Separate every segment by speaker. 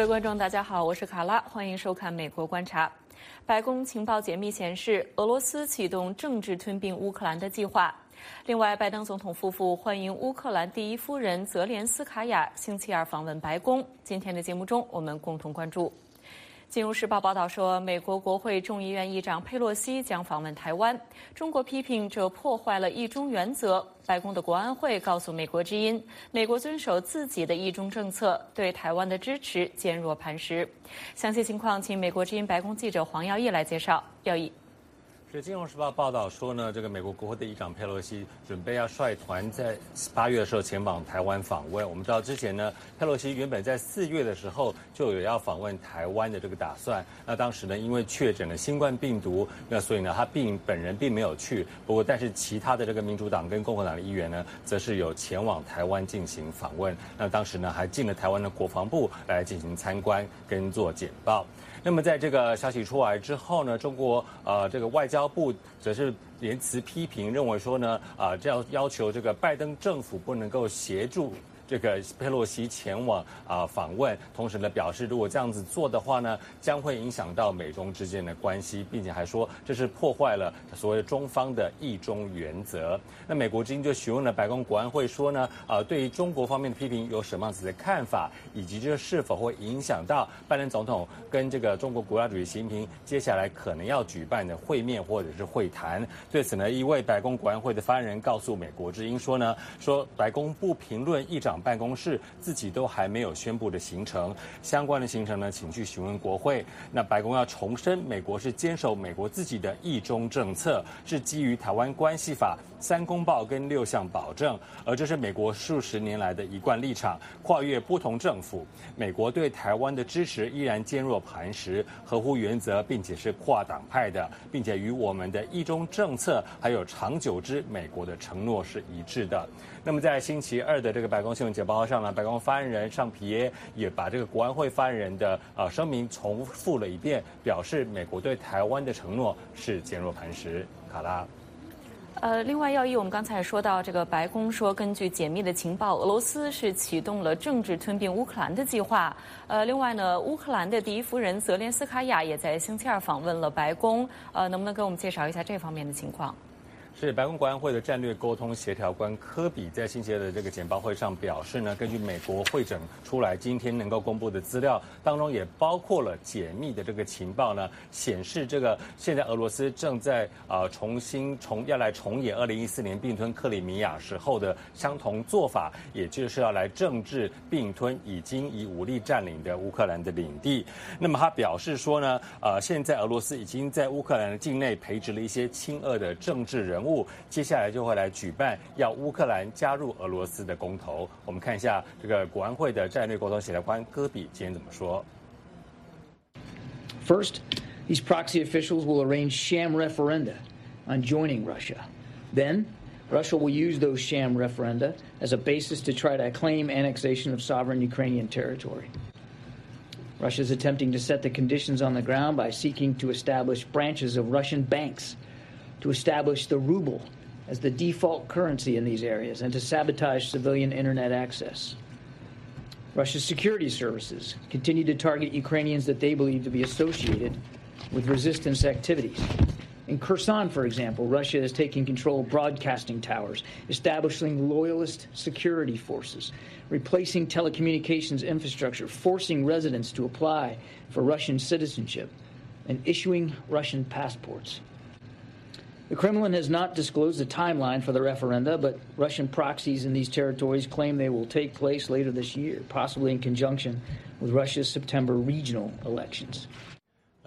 Speaker 1: 各位观众，大家好，我是卡拉，欢迎收看《美国观察》。白宫情报解密显示，俄罗斯启动政治吞并乌克兰的计划。另外，拜登总统夫妇欢迎乌克兰第一夫人泽连斯卡娅星期二访问白宫。今天的节目中，我们共同关注。《金融时报》报道说，美国国会众议院议长佩洛西将访问台湾。中国批评这破坏了一中原则。白宫的国安会告诉《美国之音》，美国遵守自己的一中政策，对台湾的支持坚若磐石。详细情况，请《美国之音》白宫记者黄耀义来介绍。耀义。
Speaker 2: 是《金融时报》报道说呢，这个美国国会的议长佩洛西准备要率团在八月的时候前往台湾访问。我们知道之前呢，佩洛西原本在四月的时候就有要访问台湾的这个打算。那当时呢，因为确诊了新冠病毒，那所以呢，他并本人并没有去。不过，但是其他的这个民主党跟共和党的议员呢，则是有前往台湾进行访问。那当时呢，还进了台湾的国防部来进行参观跟做简报。那么在这个消息出来之后呢，中国呃这个外交部则是言辞批评，认为说呢啊这要要求这个拜登政府不能够协助。这个佩洛西前往啊访问，同时呢表示，如果这样子做的话呢，将会影响到美中之间的关系，并且还说这是破坏了所谓中方的一中原则。那美国之音就询问了白宫国安会说呢，啊对于中国方面的批评有什么样子的看法，以及这是否会影响到拜登总统跟这个中国国家主席习近平接下来可能要举办的会面或者是会谈。对此呢，一位白宫国安会的发言人告诉美国之音说呢，说白宫不评论议长。办公室自己都还没有宣布的行程，相关的行程呢，请去询问国会。那白宫要重申，美国是坚守美国自己的一中政策，是基于台湾关系法三公报跟六项保证，而这是美国数十年来的一贯立场。跨越不同政府，美国对台湾的支持依然坚若磐石，合乎原则，并且是跨党派的，并且与我们的一中政策还有长久之美国的承诺是一致的。那么在星期二的这个白宫新闻简报上呢，白宫发言人尚皮耶也把这个国安会发言人的呃声明重复了一遍，表示美国对台湾的承诺是坚若磐石。卡拉，
Speaker 1: 呃，另外要义，我们刚才也说到，这个白宫说，根据解密的情报，俄罗斯是启动了政治吞并乌克兰的计划。呃，另外呢，乌克兰的第一夫人泽连斯卡娅也在星期二访问了白宫。呃，能不能给我们介绍一下这方面的情况？
Speaker 2: 是白宫国安会的战略沟通协调官科比在星期二的这个简报会上表示呢，根据美国会诊出来今天能够公布的资料当中，也包括了解密的这个情报呢，显示这个现在俄罗斯正在啊重新重要来重演二零一四年并吞克里米亚时候的相同做法，也就是要来政治并吞已经以武力占领的乌克兰的领地。那么他表示说呢，呃，现在俄罗斯已经在乌克兰境内培植了一些亲俄的政治人物。接下来就会来举办要乌克兰加入俄罗斯的公投。我们看一下这个国安会的战略沟通协调官戈比今天怎么说。
Speaker 3: First, these proxy officials will arrange sham referenda on joining Russia. Then, Russia will use those sham referenda as a basis to try to claim annexation of sovereign Ukrainian territory. Russia is attempting to set the conditions on the ground by seeking to establish branches of Russian banks to establish the ruble as the default currency in these areas and to sabotage civilian internet access. Russia's security services continue to target Ukrainians that they believe to be associated with resistance activities. In Kherson, for example, Russia is taking control of broadcasting towers, establishing loyalist security forces, replacing telecommunications infrastructure, forcing residents to apply for Russian citizenship, and issuing Russian passports. The Kremlin has not disclosed a timeline for the referenda, but Russian proxies in these territories claim they will take place later this year, possibly in conjunction with Russia's September regional elections.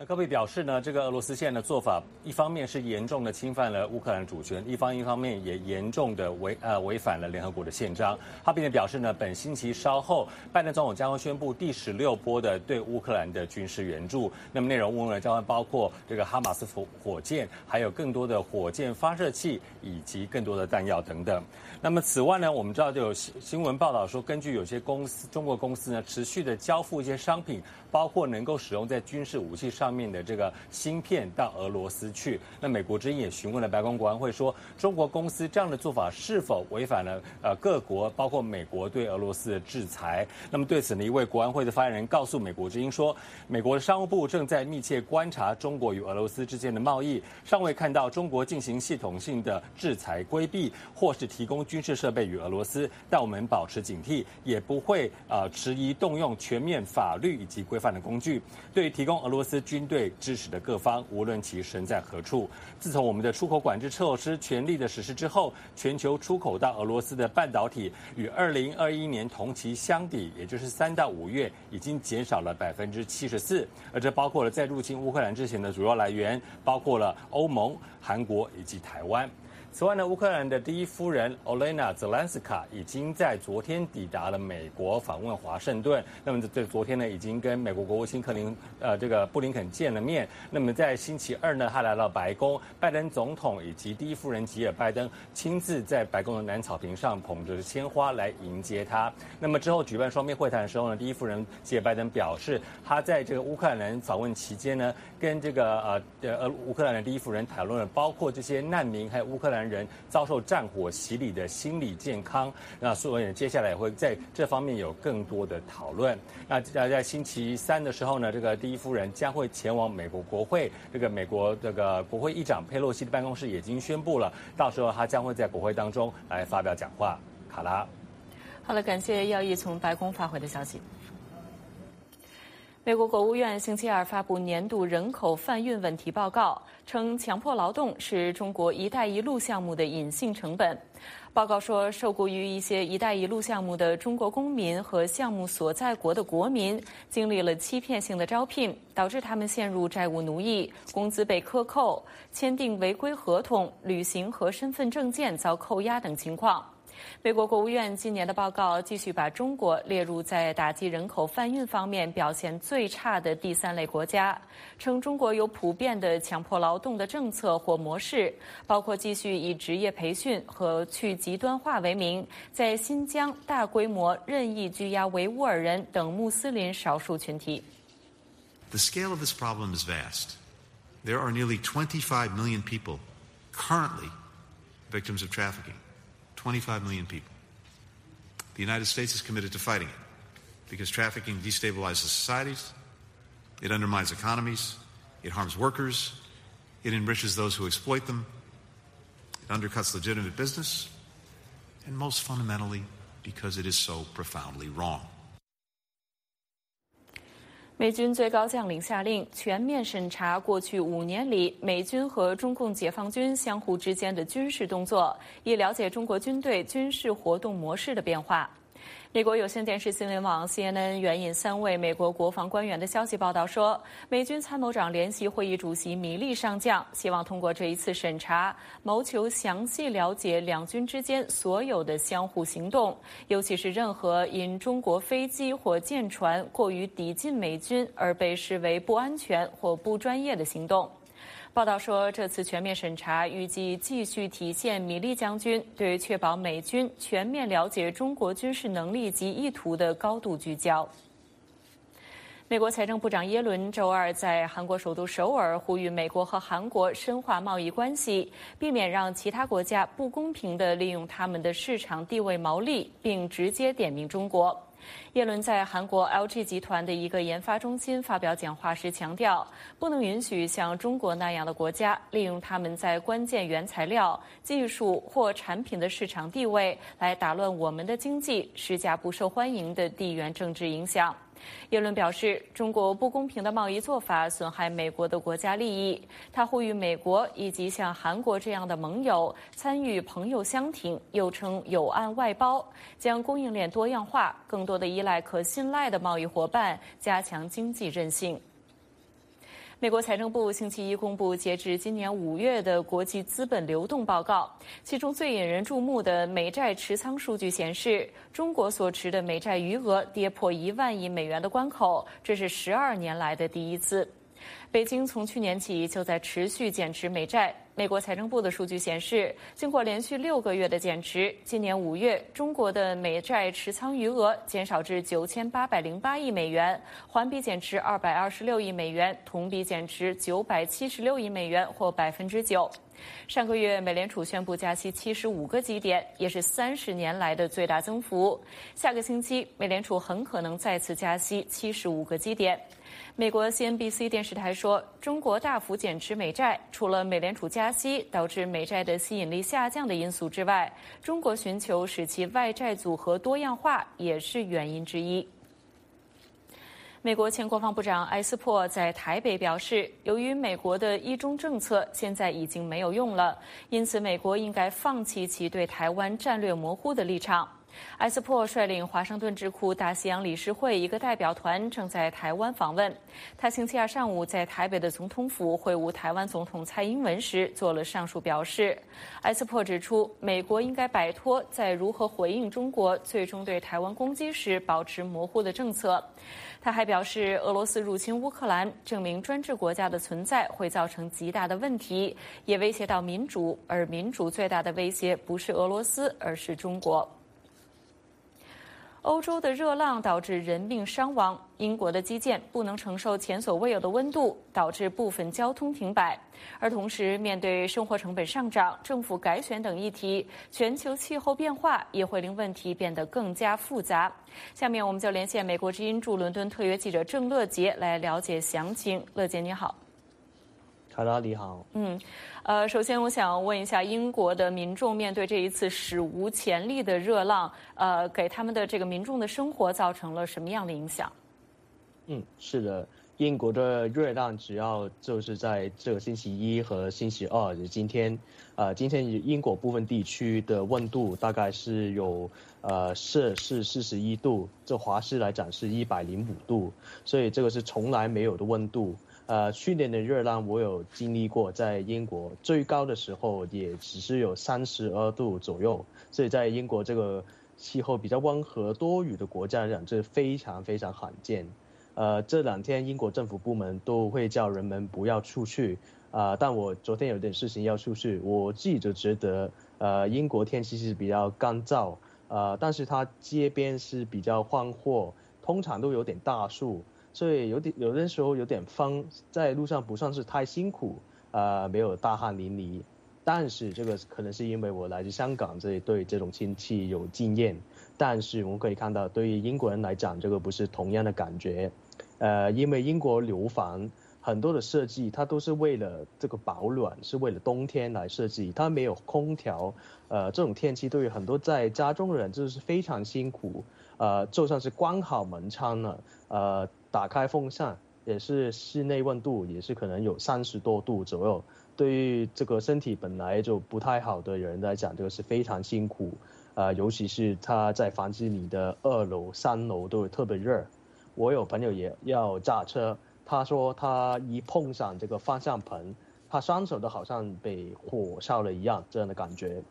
Speaker 2: 科比表示呢，这个俄罗斯现在的做法，一方面是严重的侵犯了乌克兰主权，一方一方面也严重的违呃违反了联合国的宪章。他并且表示呢，本星期稍后，拜登总统将会宣布第十六波的对乌克兰的军事援助。那么内容呢，将会包括这个哈马斯火火箭，还有更多的火箭发射器以及更多的弹药等等。那么此外呢，我们知道就有新新闻报道说，根据有些公司中国公司呢，持续的交付一些商品，包括能够使用在军事武器上。面的这个芯片到俄罗斯去。那美国之音也询问了白宫国安会，说中国公司这样的做法是否违反了呃各国包括美国对俄罗斯的制裁？那么对此呢，一位国安会的发言人告诉美国之音说，美国的商务部正在密切观察中国与俄罗斯之间的贸易，尚未看到中国进行系统性的制裁规避或是提供军事设备与俄罗斯，但我们保持警惕，也不会呃迟疑动用全面法律以及规范的工具。对于提供俄罗斯军队支持的各方，无论其身在何处，自从我们的出口管制措施全力的实施之后，全球出口到俄罗斯的半导体与二零二一年同期相比，也就是三到五月，已经减少了百分之七十四。而这包括了在入侵乌克兰之前的主要来源，包括了欧盟、韩国以及台湾。此外呢，乌克兰的第一夫人 Olena Zelenska 已经在昨天抵达了美国，访问华盛顿。那么在昨天呢，已经跟美国国务卿克林呃这个布林肯见了面。那么在星期二呢，他来到白宫，拜登总统以及第一夫人吉尔拜登亲自在白宫的南草坪上捧着鲜花来迎接他。那么之后举办双边会谈的时候呢，第一夫人吉尔拜登表示，他在这个乌克兰访问期间呢，跟这个呃呃乌克兰的第一夫人讨论了包括这些难民还有乌克兰。人遭受战火洗礼的心理健康，那所以接下来也会在这方面有更多的讨论。那在在星期三的时候呢，这个第一夫人将会前往美国国会，这个美国这个国会议长佩洛西的办公室已经宣布了，到时候他将会在国会当中来发表讲话。卡拉，
Speaker 1: 好了，感谢耀义从白宫发回的消息。美国国务院星期二发布年度人口贩运问题报告，称强迫劳动是中国“一带一路”项目的隐性成本。报告说，受雇于一些“一带一路”项目的中国公民和项目所在国的国民，经历了欺骗性的招聘，导致他们陷入债务奴役，工资被克扣，签订违规合同，旅行和身份证件遭扣押等情况。美国国务院今年的报告继续把中国列入在打击人口贩运方面表现最差的第三类国家，称中国有普遍的强迫劳动的政策或模式，包括继续以职业培训和去极端化为名，在新疆大规模任意拘押维吾尔人等穆斯林少数群体。
Speaker 4: The scale of this problem is vast. There are nearly 25 million people currently victims of trafficking. 25 million people. The United States is committed to fighting it because trafficking destabilizes societies, it undermines economies, it harms workers, it enriches those who exploit them, it undercuts legitimate business, and most fundamentally, because it is so profoundly wrong.
Speaker 1: 美军最高将领下令全面审查过去五年里美军和中共解放军相互之间的军事动作，以了解中国军队军事活动模式的变化。美国有线电视新闻网 CNN 援引三位美国国防官员的消息报道说，美军参谋长联席会议主席米利上将希望通过这一次审查，谋求详细了解两军之间所有的相互行动，尤其是任何因中国飞机或舰船过于抵近美军而被视为不安全或不专业的行动。报道说，这次全面审查预计继续体现米利将军对确保美军全面了解中国军事能力及意图的高度聚焦。美国财政部长耶伦周二在韩国首都首尔呼吁美国和韩国深化贸易关系，避免让其他国家不公平地利用他们的市场地位牟利，并直接点名中国。耶伦在韩国 LG 集团的一个研发中心发表讲话时强调，不能允许像中国那样的国家利用他们在关键原材料、技术或产品的市场地位来打乱我们的经济，施加不受欢迎的地缘政治影响。耶伦表示，中国不公平的贸易做法损害美国的国家利益。他呼吁美国以及像韩国这样的盟友参与“朋友相挺”，又称“友岸外包”，将供应链多样化，更多的依赖可信赖的贸易伙伴，加强经济韧性。美国财政部星期一公布截至今年五月的国际资本流动报告，其中最引人注目的美债持仓数据显示，中国所持的美债余额跌破一万亿美元的关口，这是十二年来的第一次。北京从去年起就在持续减持美债。美国财政部的数据显示，经过连续六个月的减持，今年五月中国的美债持仓余额减少至九千八百零八亿美元，环比减持二百二十六亿美元，同比减持九百七十六亿美元，或百分之九。上个月，美联储宣布加息七十五个基点，也是三十年来的最大增幅。下个星期，美联储很可能再次加息七十五个基点。美国 CNBC 电视台说，中国大幅减持美债，除了美联储加息导致美债的吸引力下降的因素之外，中国寻求使其外债组合多样化也是原因之一。美国前国防部长埃斯珀在台北表示，由于美国的一中政策现在已经没有用了，因此美国应该放弃其对台湾战略模糊的立场。埃斯珀率领华盛顿智库大西洋理事会一个代表团正在台湾访问。他星期二上午在台北的总统府会晤台湾总统蔡英文时做了上述表示。埃斯珀指出，美国应该摆脱在如何回应中国最终对台湾攻击时保持模糊的政策。他还表示，俄罗斯入侵乌克兰，证明专制国家的存在会造成极大的问题，也威胁到民主。而民主最大的威胁不是俄罗斯，而是中国。欧洲的热浪导致人命伤亡，英国的基建不能承受前所未有的温度，导致部分交通停摆。而同时，面对生活成本上涨、政府改选等议题，全球气候变化也会令问题变得更加复杂。下面，我们就连线美国之音驻伦敦特约记者郑乐杰来了解详情。乐杰，你好。
Speaker 5: 卡拉，你好。
Speaker 1: 嗯。呃，首先我想问一下，英国的民众面对这一次史无前例的热浪，呃，给他们的这个民众的生活造成了什么样的影响？
Speaker 5: 嗯，是的，英国的热浪主要就是在这个星期一和星期二，就今天，呃，今天英国部分地区的温度大概是有呃摄氏四十一度，这华氏来讲是一百零五度，所以这个是从来没有的温度。呃，去年的热浪我有经历过，在英国最高的时候也只是有三十二度左右，所以在英国这个气候比较温和多雨的国家来讲，这非常非常罕见。呃，这两天英国政府部门都会叫人们不要出去，啊，但我昨天有点事情要出去，我自己就觉得，呃，英国天气是比较干燥，呃，但是它街边是比较宽阔，通常都有点大树。所以有点有的时候有点风，在路上不算是太辛苦，呃，没有大汗淋漓。但是这个可能是因为我来自香港，这里对这种天气有经验。但是我们可以看到，对于英国人来讲，这个不是同样的感觉。呃，因为英国楼房很多的设计，它都是为了这个保暖，是为了冬天来设计，它没有空调。呃，这种天气对于很多在家中的人就是非常辛苦。呃，就算是关好门窗了，呃。打开风扇也是室内温度也是可能有三十多度左右，对于这个身体本来就不太好的人来讲，这个是非常辛苦，呃，尤其是他在房子里的二楼、三楼都会特别热。我有朋友也要驾车，他说他一碰上这个方向盘，他双手都好像被火烧了一样，这样的感觉。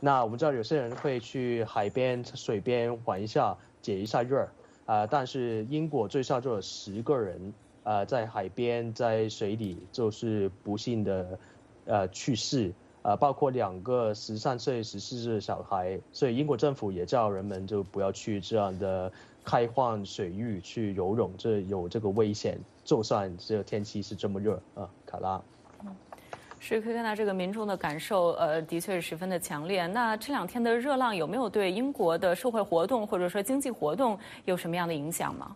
Speaker 5: 那我们知道有些人会去海边、水边玩一下，解一下热。啊！但是英国最少就有十个人，呃，在海边在水里就是不幸的，呃，去世，啊，包括两个十三岁、十四岁的小孩。所以英国政府也叫人们就不要去这样的开放水域去游泳，这有这个危险。就算这天气是这么热啊，卡拉。
Speaker 1: 是可以看到这个民众的感受，呃，的确是十分的强烈。那这两天的热浪有没有对英国的社会活动或者说经济活动有什么样的影响吗？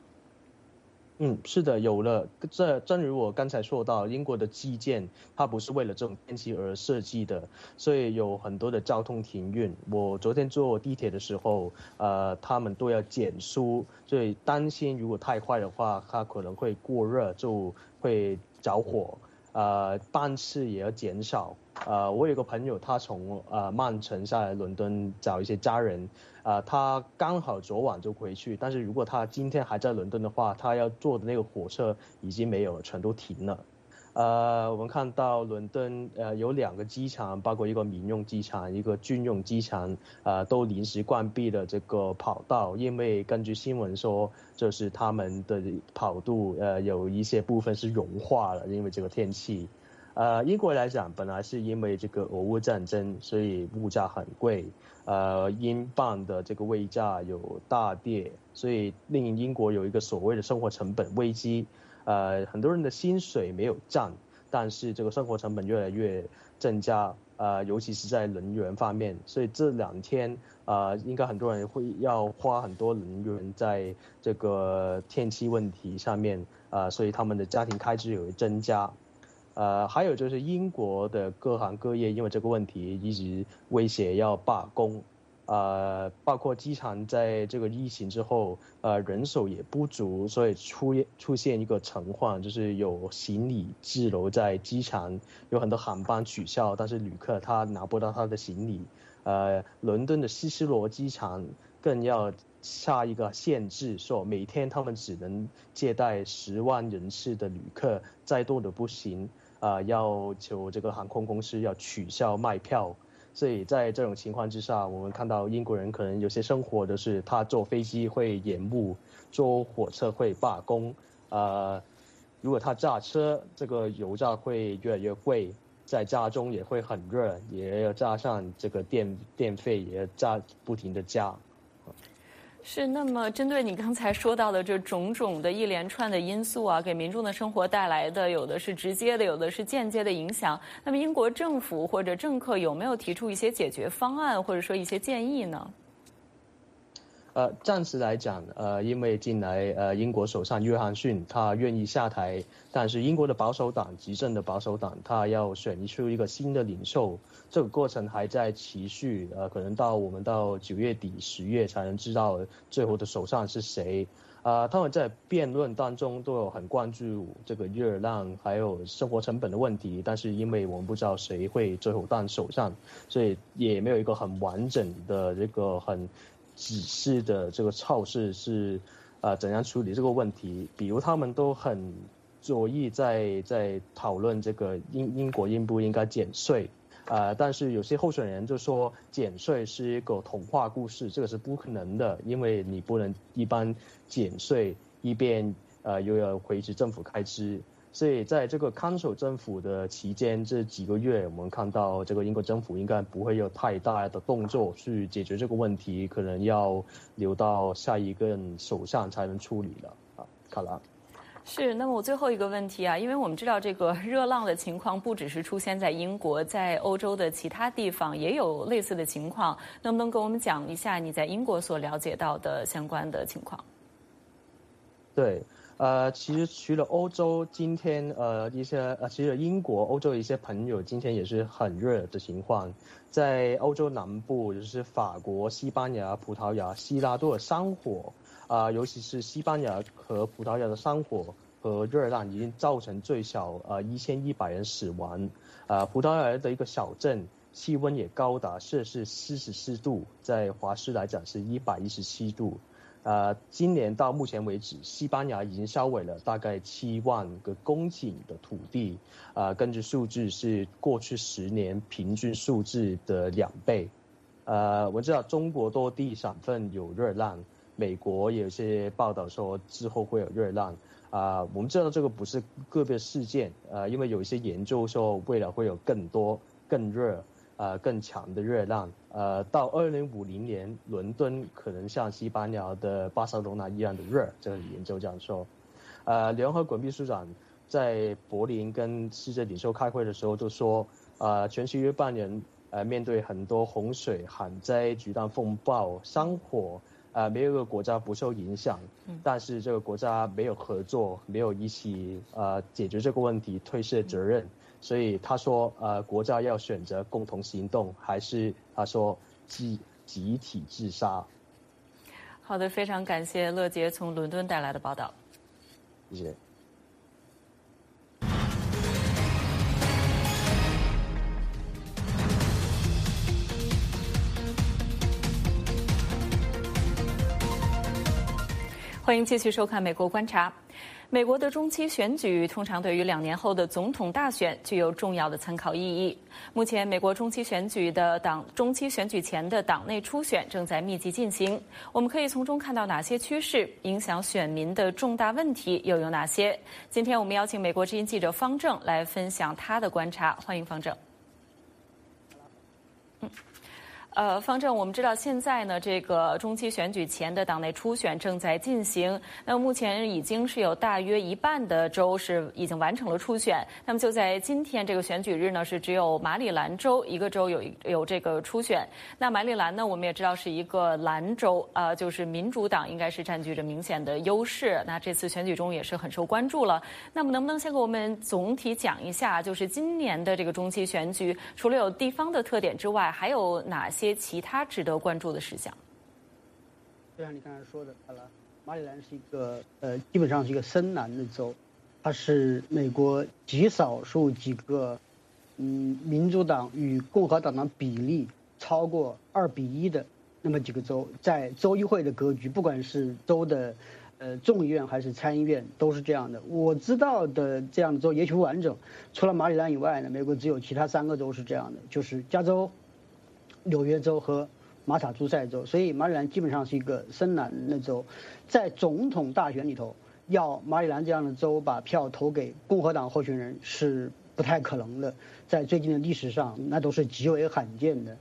Speaker 5: 嗯，是的，有了。这正如我刚才说到，英国的基建它不是为了这种天气而设计的，所以有很多的交通停运。我昨天坐地铁的时候，呃，他们都要减速，所以担心如果太快的话，它可能会过热，就会着火。呃，班次也要减少。呃，我有个朋友，他从呃曼城下来伦敦找一些家人，呃，他刚好昨晚就回去，但是如果他今天还在伦敦的话，他要坐的那个火车已经没有了，全都停了。呃，我们看到伦敦呃有两个机场，包括一个民用机场、一个军用机场，呃，都临时关闭了这个跑道，因为根据新闻说，就是他们的跑道呃有一些部分是融化了，因为这个天气。呃，英国来讲，本来是因为这个俄乌战争，所以物价很贵，呃，英镑的这个位价有大跌，所以令英国有一个所谓的生活成本危机。呃，很多人的薪水没有涨，但是这个生活成本越来越增加，呃，尤其是在能源方面，所以这两天，呃，应该很多人会要花很多能源在这个天气问题上面，呃，所以他们的家庭开支有增加，呃，还有就是英国的各行各业因为这个问题一直威胁要罢工。呃，包括机场在这个疫情之后，呃，人手也不足，所以出出现一个情况，就是有行李滞留在机场，有很多航班取消，但是旅客他拿不到他的行李。呃，伦敦的希斯罗机场更要下一个限制，说每天他们只能接待十万人次的旅客，再多的不行。啊，要求这个航空公司要取消卖票。所以在这种情况之下，我们看到英国人可能有些生活的是，他坐飞机会延误，坐火车会罢工，呃，如果他驾车，这个油价会越来越贵，在家中也会很热，也要加上这个电电费也要加不停的加。
Speaker 1: 是，那么针对你刚才说到的这种种的一连串的因素啊，给民众的生活带来的有的是直接的，有的是间接的影响。那么英国政府或者政客有没有提出一些解决方案，或者说一些建议呢？
Speaker 5: 呃，暂时来讲，呃，因为近来呃，英国首相约翰逊他愿意下台，但是英国的保守党执政的保守党他要选出一个新的领袖，这个过程还在持续，呃，可能到我们到九月底十月才能知道最后的首相是谁。啊，他们在辩论当中都有很关注这个热浪还有生活成本的问题，但是因为我们不知道谁会最后当首相，所以也没有一个很完整的这个很。指示的这个超市是，呃，怎样处理这个问题？比如他们都很着意在在讨论这个英英国应不应该减税，呃，但是有些候选人就说减税是一个童话故事，这个是不可能的，因为你不能一般减税一边呃又要维持政府开支。所以在这个看守政府的期间，这几个月，我们看到这个英国政府应该不会有太大的动作去解决这个问题，可能要留到下一个首相才能处理了。啊，卡拉。
Speaker 1: 是，那么我最后一个问题啊，因为我们知道这个热浪的情况不只是出现在英国，在欧洲的其他地方也有类似的情况，能不能跟我们讲一下你在英国所了解到的相关的情况？
Speaker 5: 对。呃，其实除了欧洲，今天呃一些呃，其实英国、欧洲一些朋友今天也是很热的情况，在欧洲南部，就是法国、西班牙、葡萄牙、希腊都有山火，啊，尤其是西班牙和葡萄牙的山火和热浪已经造成最少呃一千一百人死亡，啊，葡萄牙的一个小镇气温也高达摄氏四十四度，在华氏来讲是一百一十七度。呃，今年到目前为止，西班牙已经烧毁了大概七万个公顷的土地，呃，根据数字是过去十年平均数字的两倍。呃，我知道中国多地省份有热浪，美国有些报道说之后会有热浪。啊，我们知道这个不是个别事件，呃，因为有一些研究说未来会有更多更热。呃，更强的热浪，呃，到二零五零年，伦敦可能像西班牙的巴塞罗那一样的热。这个研究这样说。呃，联合国秘书长在柏林跟世界领袖开会的时候就说，呃，全球约半年，呃，面对很多洪水、旱灾、巨大风暴、山火，呃，没有一个国家不受影响。嗯。但是这个国家没有合作，没有一起呃解决这个问题，推卸责任。所以他说，呃，国家要选择共同行动，还是他说集集体自杀？
Speaker 1: 好的，非常感谢乐杰从伦敦带来的报道。
Speaker 5: 谢谢。
Speaker 1: 欢迎继续收看《美国观察》。美国的中期选举通常对于两年后的总统大选具有重要的参考意义。目前，美国中期选举的党中期选举前的党内初选正在密集进行。我们可以从中看到哪些趋势？影响选民的重大问题又有哪些？今天我们邀请美国之音记者方正来分享他的观察。欢迎方正。呃，方正，我们知道现在呢，这个中期选举前的党内初选正在进行。那目前已经是有大约一半的州是已经完成了初选。那么就在今天这个选举日呢，是只有马里兰州一个州有有这个初选。那马里兰呢，我们也知道是一个蓝州，呃，就是民主党应该是占据着明显的优势。那这次选举中也是很受关注了。那么能不能先给我们总体讲一下，就是今年的这个中期选举，除了有地方的特点之外，还有哪些？其他值得关注的事项，
Speaker 6: 就像你刚才说的，好了，马里兰是一个呃，基本上是一个深蓝的州，它是美国极少数几个，嗯，民主党与共和党的比例超过二比一的那么几个州，在州议会的格局，不管是州的呃众议院还是参议院，都是这样的。我知道的这样的州也许不完整，除了马里兰以外呢，美国只有其他三个州是这样的，就是加州。纽约州和马萨诸塞州，所以马里兰基本上是一个深蓝的州，在总统大选里头，要马里兰这样的州把票投给共和党候选人是不太可能的，在最近的历史上，那都是极为罕见的。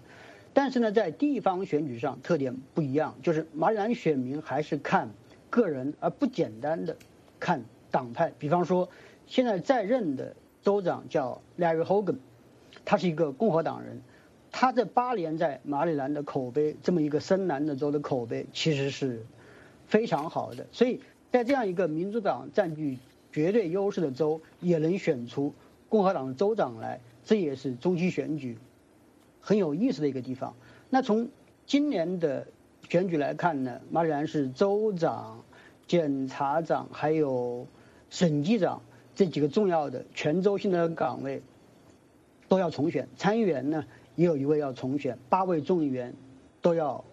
Speaker 6: 但是呢，在地方选举上特点不一样，就是马里兰选民还是看个人，而不简单的看党派。比方说，现在在任的州长叫 Larry Hogan，他是一个共和党人。他这八年在马里兰的口碑，这么一个深蓝的州的口碑，其实是非常好的。所以在这样一个民主党占据绝对优势的州，也能选出共和党的州长来，这也是中期选举很有意思的一个地方。那从今年的选举来看呢，马里兰是州长、检察长还有审计长这几个重要的全州性的岗位都要重选，参议员呢。也有一位要重选，八位众议员都要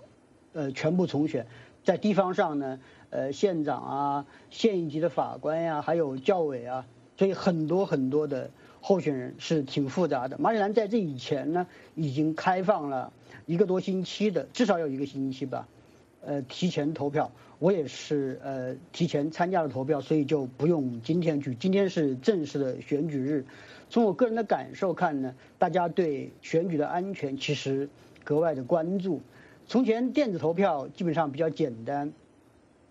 Speaker 6: 呃全部重选。在地方上呢，呃县长啊、县一级的法官呀，还有教委啊，所以很多很多的候选人是挺复杂的。马里兰在这以前呢，已经开放了一个多星期的，至少有一个星期吧，呃提前投票。我也是呃提前参加了投票，所以就不用今天去。今天是正式的选举日。从我个人的感受看呢，大家对选举的安全其实格外的关注。从前电子投票基本上比较简单，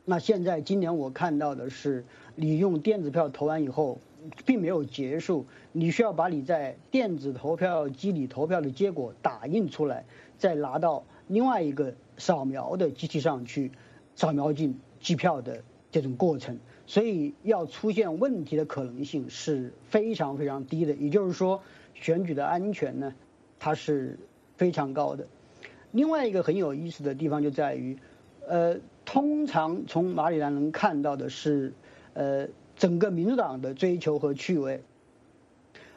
Speaker 6: 那现在今年我看到的是，你用电子票投完以后，并没有结束，你需要把你在电子投票机里投票的结果打印出来，再拿到另外一个扫描的机器上去，扫描进机票的这种过程。所以要出现问题的可能性是非常非常低的，也就是说，选举的安全呢，它是非常高的。另外一个很有意思的地方就在于，呃，通常从马里兰能看到的是，呃，整个民主党的追求和趣味，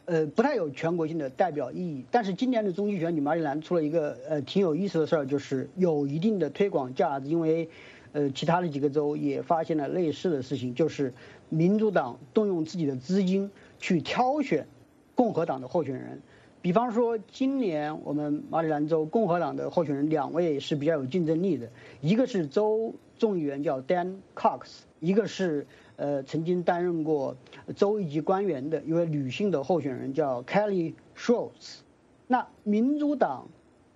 Speaker 6: 呃，不太有全国性的代表意义。但是今年的中期选举，马里兰出了一个呃挺有意思的事儿，就是有一定的推广价值，因为。呃，其他的几个州也发现了类似的事情，就是民主党动用自己的资金去挑选共和党的候选人。比方说，今年我们马里兰州共和党的候选人两位是比较有竞争力的，一个是州众议员叫 Dan Cox，一个是呃曾经担任过州一级官员的一位女性的候选人叫 Kelly Schwartz。那民主党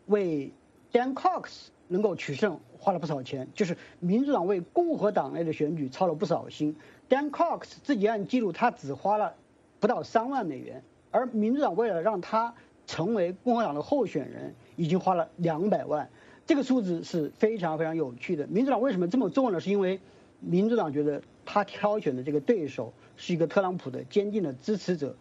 Speaker 6: 为 Dan Cox 能够取胜。花了不少钱，就是民主党为共和党内的选举操了不少心。Dan Cox 自己按记录，他只花了不到三万美元，而民主党为了让他成为共和党的候选人，已经花了两百万。这个数字是非常非常有趣的。民主党为什么这么做呢？是因为民主党觉得他挑选的这个对手是一个特朗普的坚定的支持者。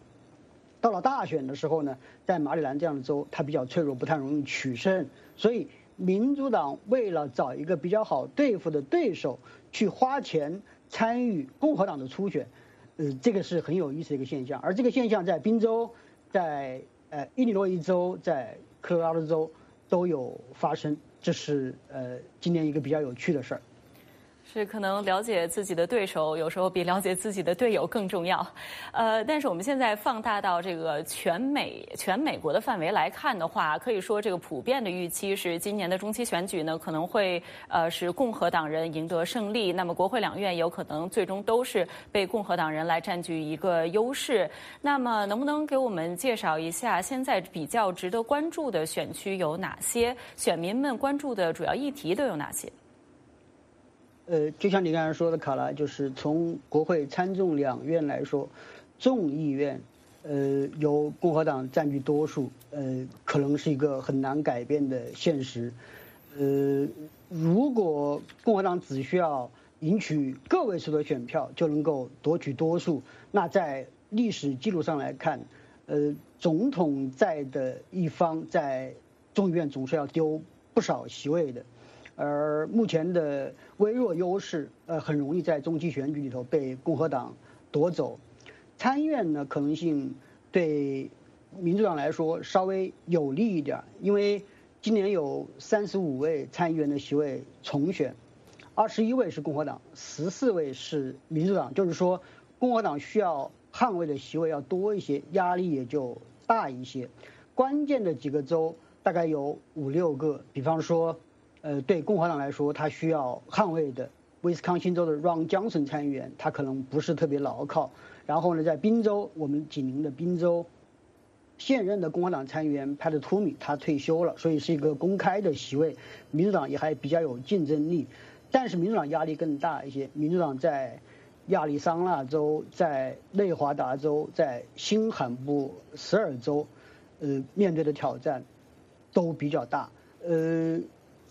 Speaker 6: 到了大选的时候呢，在马里兰这样的州，他比较脆弱，不太容易取胜，所以。民主党为了找一个比较好对付的对手，去花钱参与共和党的初选，呃，这个是很有意思的一个现象。而这个现象在宾州、在呃伊利诺伊州、在科罗拉多州都有发生，这是呃今年一个比较有趣的事儿。
Speaker 1: 是可能了解自己的对手，有时候比了解自己的队友更重要。呃，但是我们现在放大到这个全美、全美国的范围来看的话，可以说这个普遍的预期是，今年的中期选举呢可能会呃是共和党人赢得胜利。那么国会两院有可能最终都是被共和党人来占据一个优势。那么能不能给我们介绍一下现在比较值得关注的选区有哪些？选民们关注的主要议题都有哪些？
Speaker 6: 呃，就像你刚才说的，卡拉，就是从国会参众两院来说，众议院，呃，由共和党占据多数，呃，可能是一个很难改变的现实。呃，如果共和党只需要赢取个位数的选票就能够夺取多数，那在历史记录上来看，呃，总统在的一方在众议院总是要丢不少席位的。而目前的微弱优势，呃，很容易在中期选举里头被共和党夺走。参议院呢，可能性对民主党来说稍微有利一点，因为今年有三十五位参议员的席位重选，二十一位是共和党，十四位是民主党，就是说共和党需要捍卫的席位要多一些，压力也就大一些。关键的几个州大概有五六个，比方说。呃，对共和党来说，他需要捍卫的威斯康星州的 Ron Johnson 参议员，他可能不是特别牢靠。然后呢，在宾州，我们紧邻的宾州，现任的共和党参议员 Pat Toomey 他退休了，所以是一个公开的席位，民主党也还比较有竞争力。但是民主党压力更大一些，民主党在亚利桑那州、在内华达州、在新罕布什尔州，呃，面对的挑战都比较大。呃。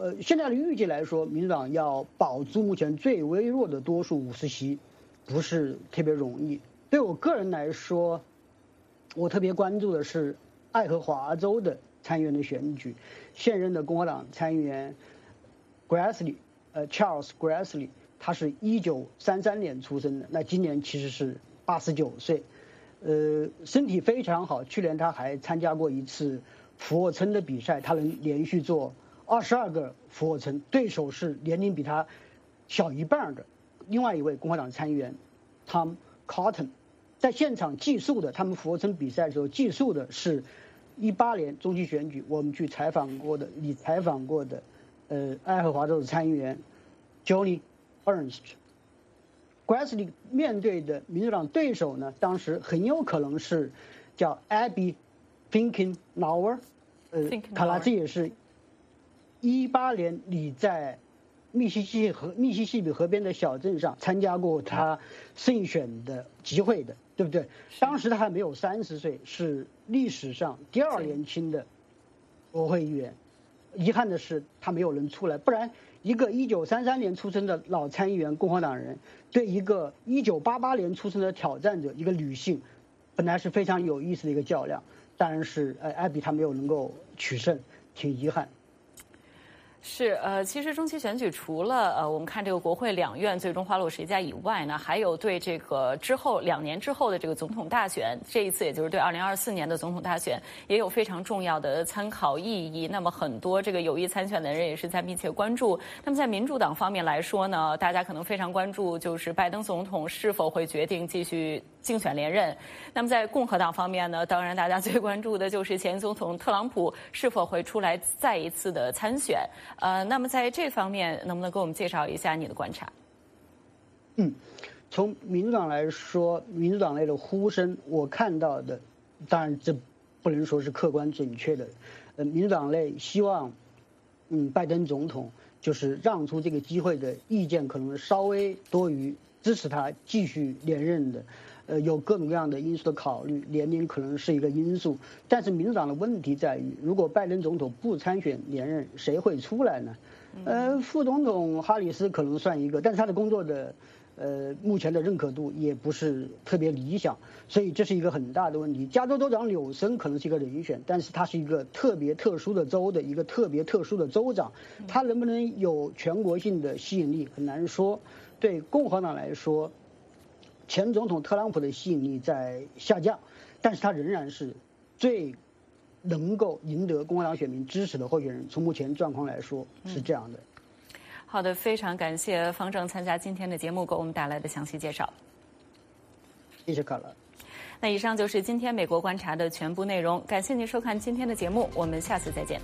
Speaker 6: 呃，现在的预计来说，民主党要保住目前最微弱的多数五十席，不是特别容易。对我个人来说，我特别关注的是爱荷华州的参议员的选举。现任的共和党参议员 Grassley，呃，Charles Grassley，他是一九三三年出生的，那今年其实是八十九岁，呃，身体非常好。去年他还参加过一次俯卧撑的比赛，他能连续做。二十二个俯卧撑，对手是年龄比他小一半的另外一位共和党参议员 Tom Cotton，在现场计数的，他们俯卧撑比赛的时候计数的是，一八年中期选举我们去采访过的，你采访过的，呃，爱荷华州的参议员 Johnny Ernst，Grassley 面对的民主党对手呢，当时很有可能是叫 Abby Finkenauer，呃，卡拉这也是。一八年，你在密西西河、密西西比河边的小镇上参加过他胜选的集会的，对不对？当时他还没有三十岁，是历史上第二年轻的国会议员。遗憾的是，他没有能出来。不然，一个一九三三年出生的老参议员，共和党人，对一个一九八八年出生的挑战者，一个女性，本来是非常有意思的一个较量。但是，呃，艾比他没有能够取胜，挺遗憾。
Speaker 1: 是呃，其实中期选举除了呃，我们看这个国会两院最终花落谁家以外呢，还有对这个之后两年之后的这个总统大选，这一次也就是对二零二四年的总统大选也有非常重要的参考意义。那么很多这个有意参选的人也是在密切关注。那么在民主党方面来说呢，大家可能非常关注就是拜登总统是否会决定继续。竞选连任，那么在共和党方面呢？当然，大家最关注的就是前总统特朗普是否会出来再一次的参选。呃，那么在这方面，能不能给我们介绍一下你的观察？
Speaker 6: 嗯，从民主党来说，民主党内的呼声，我看到的，当然这不能说是客观准确的。呃，民主党内希望，嗯，拜登总统就是让出这个机会的意见，可能稍微多于支持他继续连任的。呃，有各种各样的因素的考虑，年龄可能是一个因素，但是民主党的问题在于，如果拜登总统不参选连任，谁会出来呢？呃，副总统哈里斯可能算一个，但是他的工作的，呃，目前的认可度也不是特别理想，所以这是一个很大的问题。加州州长纽森可能是一个人选，但是他是一个特别特殊的州的一个特别特殊的州长，他能不能有全国性的吸引力很难说。对共和党来说。前总统特朗普的吸引力在下降，但是他仍然是最能够赢得共和党选民支持的候选人。从目前状况来说，是这样的。
Speaker 1: 好的，非常感谢方正参加今天的节目，给我们带来的详细介绍。
Speaker 6: 谢谢卡拉。
Speaker 1: 那以上就是今天美国观察的全部内容，感谢您收看今天的节目，我们下次再见。